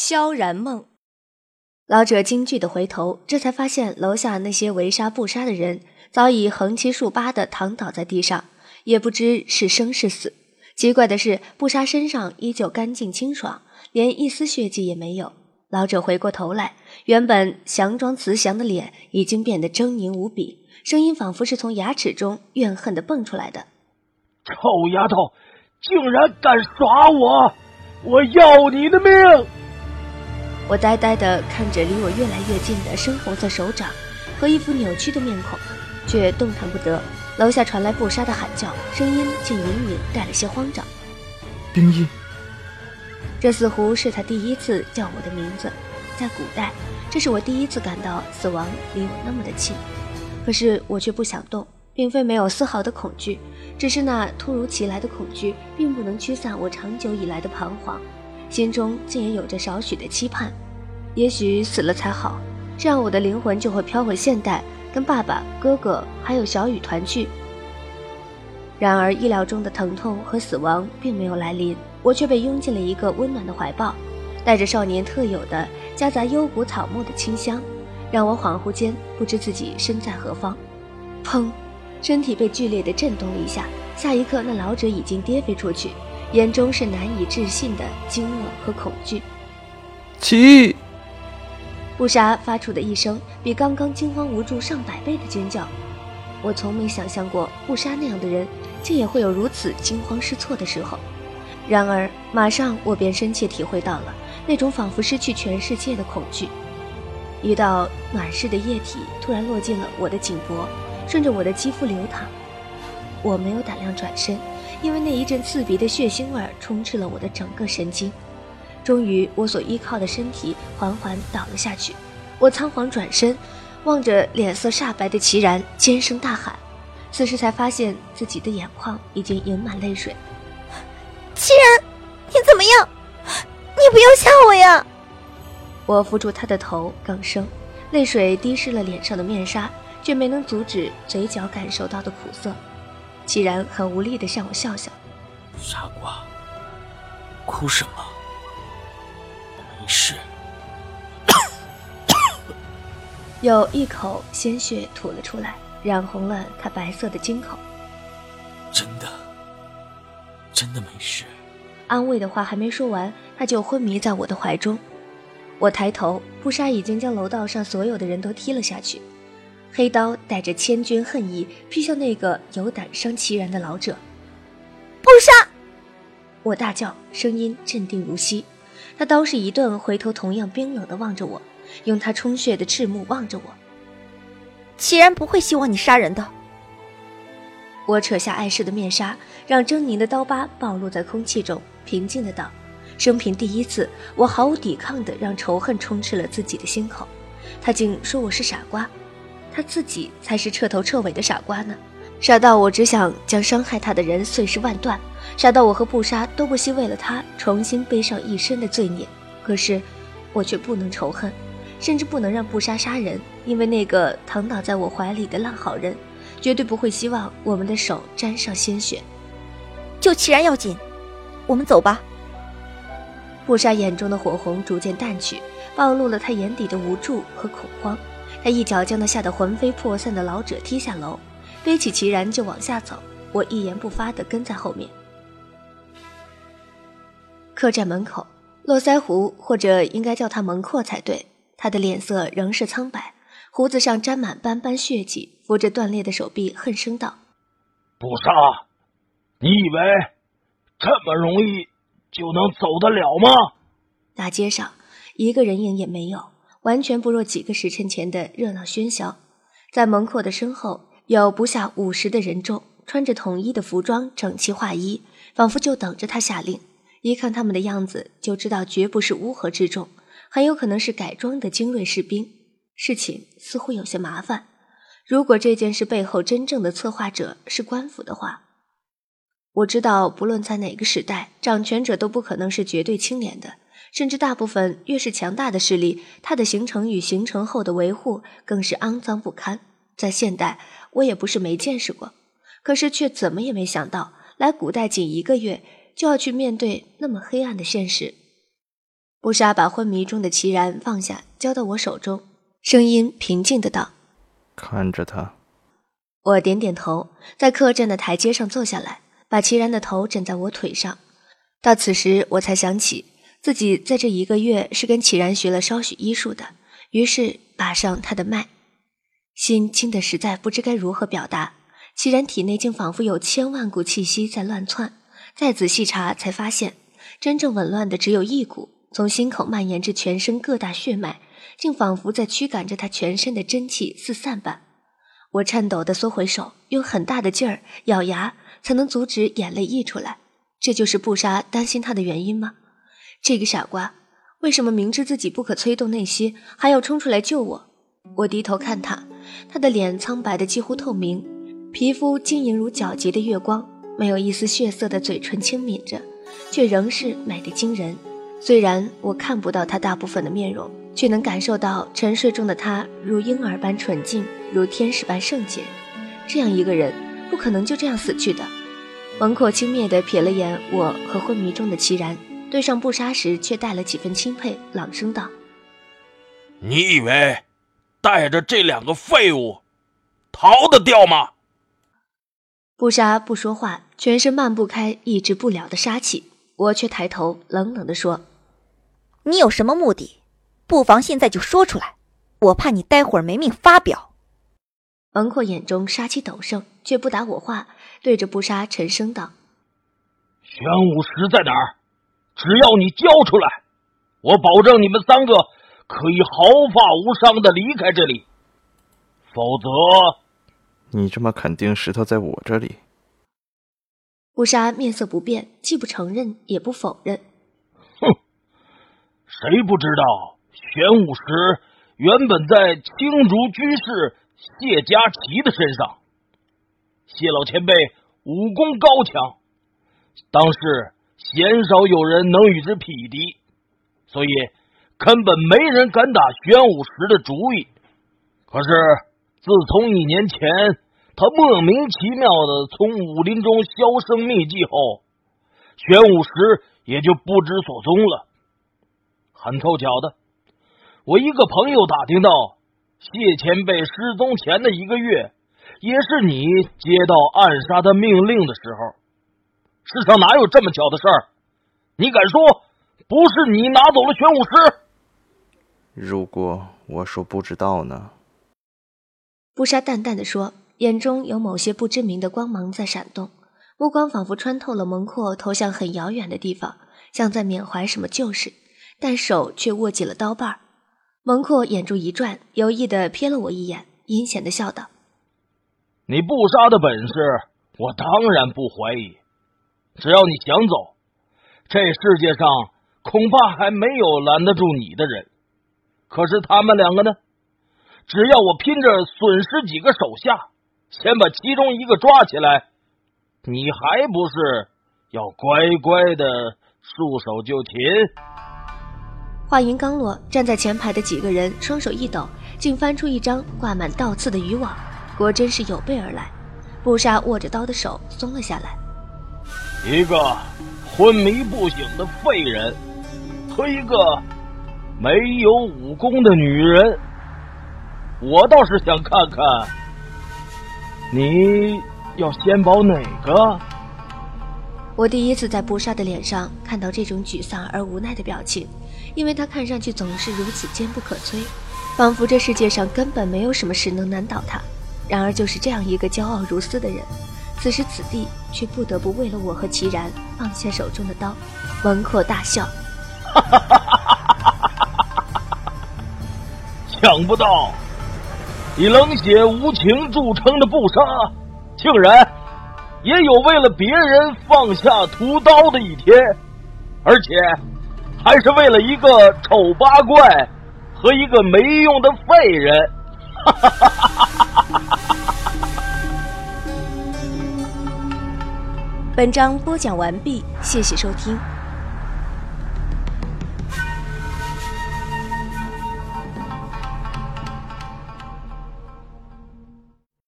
萧然梦。老者惊惧的回头，这才发现楼下那些围杀布杀的人早已横七竖八的躺倒在地上，也不知是生是死。奇怪的是，布莎身上依旧干净清爽，连一丝血迹也没有。老者回过头来，原本祥装慈祥的脸已经变得狰狞无比，声音仿佛是从牙齿中怨恨的蹦出来的：“臭丫头，竟然敢耍我！我要你的命！”我呆呆地看着离我越来越近的深红色手掌和一副扭曲的面孔，却动弹不得。楼下传来布莎的喊叫，声音竟隐隐带了些慌张。丁一，这似乎是他第一次叫我的名字。在古代，这是我第一次感到死亡离我那么的近。可是我却不想动，并非没有丝毫的恐惧，只是那突如其来的恐惧，并不能驱散我长久以来的彷徨，心中竟也有着少许的期盼。也许死了才好，这样我的灵魂就会飘回现代。跟爸爸、哥哥还有小雨团聚。然而意料中的疼痛和死亡并没有来临，我却被拥进了一个温暖的怀抱，带着少年特有的夹杂幽谷草木的清香，让我恍惚间不知自己身在何方。砰！身体被剧烈的震动了一下，下一刻那老者已经跌飞出去，眼中是难以置信的惊愕和恐惧。起！布莎发出的一声比刚刚惊慌无助上百倍的尖叫，我从没想象过布莎那样的人竟也会有如此惊慌失措的时候。然而，马上我便深切体会到了那种仿佛失去全世界的恐惧。一道暖湿的液体突然落进了我的颈脖，顺着我的肌肤流淌。我没有胆量转身，因为那一阵刺鼻的血腥味充斥了我的整个神经。终于，我所依靠的身体缓缓倒了下去。我仓皇转身，望着脸色煞白的齐然，尖声大喊。此时才发现自己的眼眶已经盈满泪水。齐然，你怎么样？你不要吓我呀！我扶住他的头，哽声，泪水滴湿了脸上的面纱，却没能阻止嘴角感受到的苦涩。齐然很无力的向我笑笑：“傻瓜，哭什么？”没事，有一口鲜血吐了出来，染红了他白色的金口。真的，真的没事。安慰的话还没说完，他就昏迷在我的怀中。我抬头，布莎已经将楼道上所有的人都踢了下去，黑刀带着千钧恨意劈向那个有胆伤其人的老者。不杀！我大叫，声音镇定如昔。他刀是一顿，回头同样冰冷地望着我，用他充血的赤目望着我。齐然不会希望你杀人的。我扯下碍事的面纱，让狰狞的刀疤暴露在空气中，平静的道：“生平第一次，我毫无抵抗的让仇恨充斥了自己的心口。他竟说我是傻瓜，他自己才是彻头彻尾的傻瓜呢，傻到我只想将伤害他的人碎尸万段。”傻到我和布莎都不惜为了他重新背上一身的罪孽，可是我却不能仇恨，甚至不能让布莎杀人，因为那个躺倒在我怀里的烂好人，绝对不会希望我们的手沾上鲜血。救齐然要紧，我们走吧。布莎眼中的火红逐渐淡去，暴露了她眼底的无助和恐慌。她一脚将那吓得魂飞魄散的老者踢下楼，背起齐然就往下走。我一言不发地跟在后面。客栈门口，络腮胡，或者应该叫他门阔才对。他的脸色仍是苍白，胡子上沾满斑斑血迹，扶着断裂的手臂，恨声道：“不杀，你以为这么容易就能走得了吗？”大街上一个人影也没有，完全不若几个时辰前的热闹喧嚣。在门阔的身后，有不下五十的人众，穿着统一的服装，整齐划一，仿佛就等着他下令。一看他们的样子，就知道绝不是乌合之众，很有可能是改装的精锐士兵。事情似乎有些麻烦。如果这件事背后真正的策划者是官府的话，我知道，不论在哪个时代，掌权者都不可能是绝对清廉的，甚至大部分越是强大的势力，它的形成与形成后的维护更是肮脏不堪。在现代，我也不是没见识过，可是却怎么也没想到，来古代仅一个月。就要去面对那么黑暗的现实。布莎把昏迷中的齐然放下，交到我手中，声音平静的道：“看着他。”我点点头，在客栈的台阶上坐下来，把齐然的头枕在我腿上。到此时，我才想起自己在这一个月是跟启然学了稍许医术的，于是把上他的脉，心轻的实在不知该如何表达。启然体内竟仿佛有千万股气息在乱窜，再仔细查才发现，真正紊乱的只有一股，从心口蔓延至全身各大血脉，竟仿佛在驱赶着他全身的真气四散般。我颤抖的缩回手，用很大的劲儿咬牙，才能阻止眼泪溢出来。这就是布莎担心他的原因吗？这个傻瓜，为什么明知自己不可催动内息，还要冲出来救我？我低头看他，他的脸苍白的几乎透明，皮肤晶莹如皎洁的月光，没有一丝血色的嘴唇轻抿着，却仍是美得惊人。虽然我看不到他大部分的面容，却能感受到沉睡中的他如婴儿般纯净，如天使般圣洁。这样一个人，不可能就这样死去的。王阔轻蔑地瞥了眼我和昏迷中的齐然，对上布莎时却带了几分钦佩，朗声道：“你以为带着这两个废物逃得掉吗？”布莎不说话，全身漫不开、抑制不了的杀气。我却抬头冷冷地说：“你有什么目的？不妨现在就说出来，我怕你待会儿没命发表。”王阔眼中杀气陡盛，却不答我话。对着布莎沉声道：“玄武石在哪儿？只要你交出来，我保证你们三个可以毫发无伤的离开这里。否则，你这么肯定石头在我这里？”乌沙面色不变，既不承认也不否认。哼，谁不知道玄武石原本在青竹居士谢家琪的身上？谢老前辈武功高强，当时鲜少有人能与之匹敌，所以根本没人敢打玄武石的主意。可是自从一年前他莫名其妙的从武林中销声匿迹后，玄武石也就不知所踪了。很凑巧的，我一个朋友打听到谢前辈失踪前的一个月。也是你接到暗杀的命令的时候，世上哪有这么巧的事儿？你敢说不是你拿走了玄武师？如果我说不知道呢？布莎淡淡的说，眼中有某些不知名的光芒在闪动，目光仿佛穿透了门廓，投向很遥远的地方，像在缅怀什么旧事，但手却握紧了刀把。门阔眼珠一转，有意的瞥了我一眼，阴险的笑道。你不杀的本事，我当然不怀疑。只要你想走，这世界上恐怕还没有拦得住你的人。可是他们两个呢？只要我拼着损失几个手下，先把其中一个抓起来，你还不是要乖乖的束手就擒？话音刚落，站在前排的几个人双手一抖，竟翻出一张挂满倒刺的渔网。果真是有备而来，布莎握着刀的手松了下来。一个昏迷不醒的废人和一个没有武功的女人，我倒是想看看，你要先保哪个？我第一次在布莎的脸上看到这种沮丧而无奈的表情，因为他看上去总是如此坚不可摧，仿佛这世界上根本没有什么事能难倒他。然而，就是这样一个骄傲如斯的人，此时此地却不得不为了我和齐然放下手中的刀。文阔大笑，想不到以冷血无情著称的不杀，竟然也有为了别人放下屠刀的一天，而且还是为了一个丑八怪和一个没用的废人。哈哈哈哈哈本章播讲完毕，谢谢收听。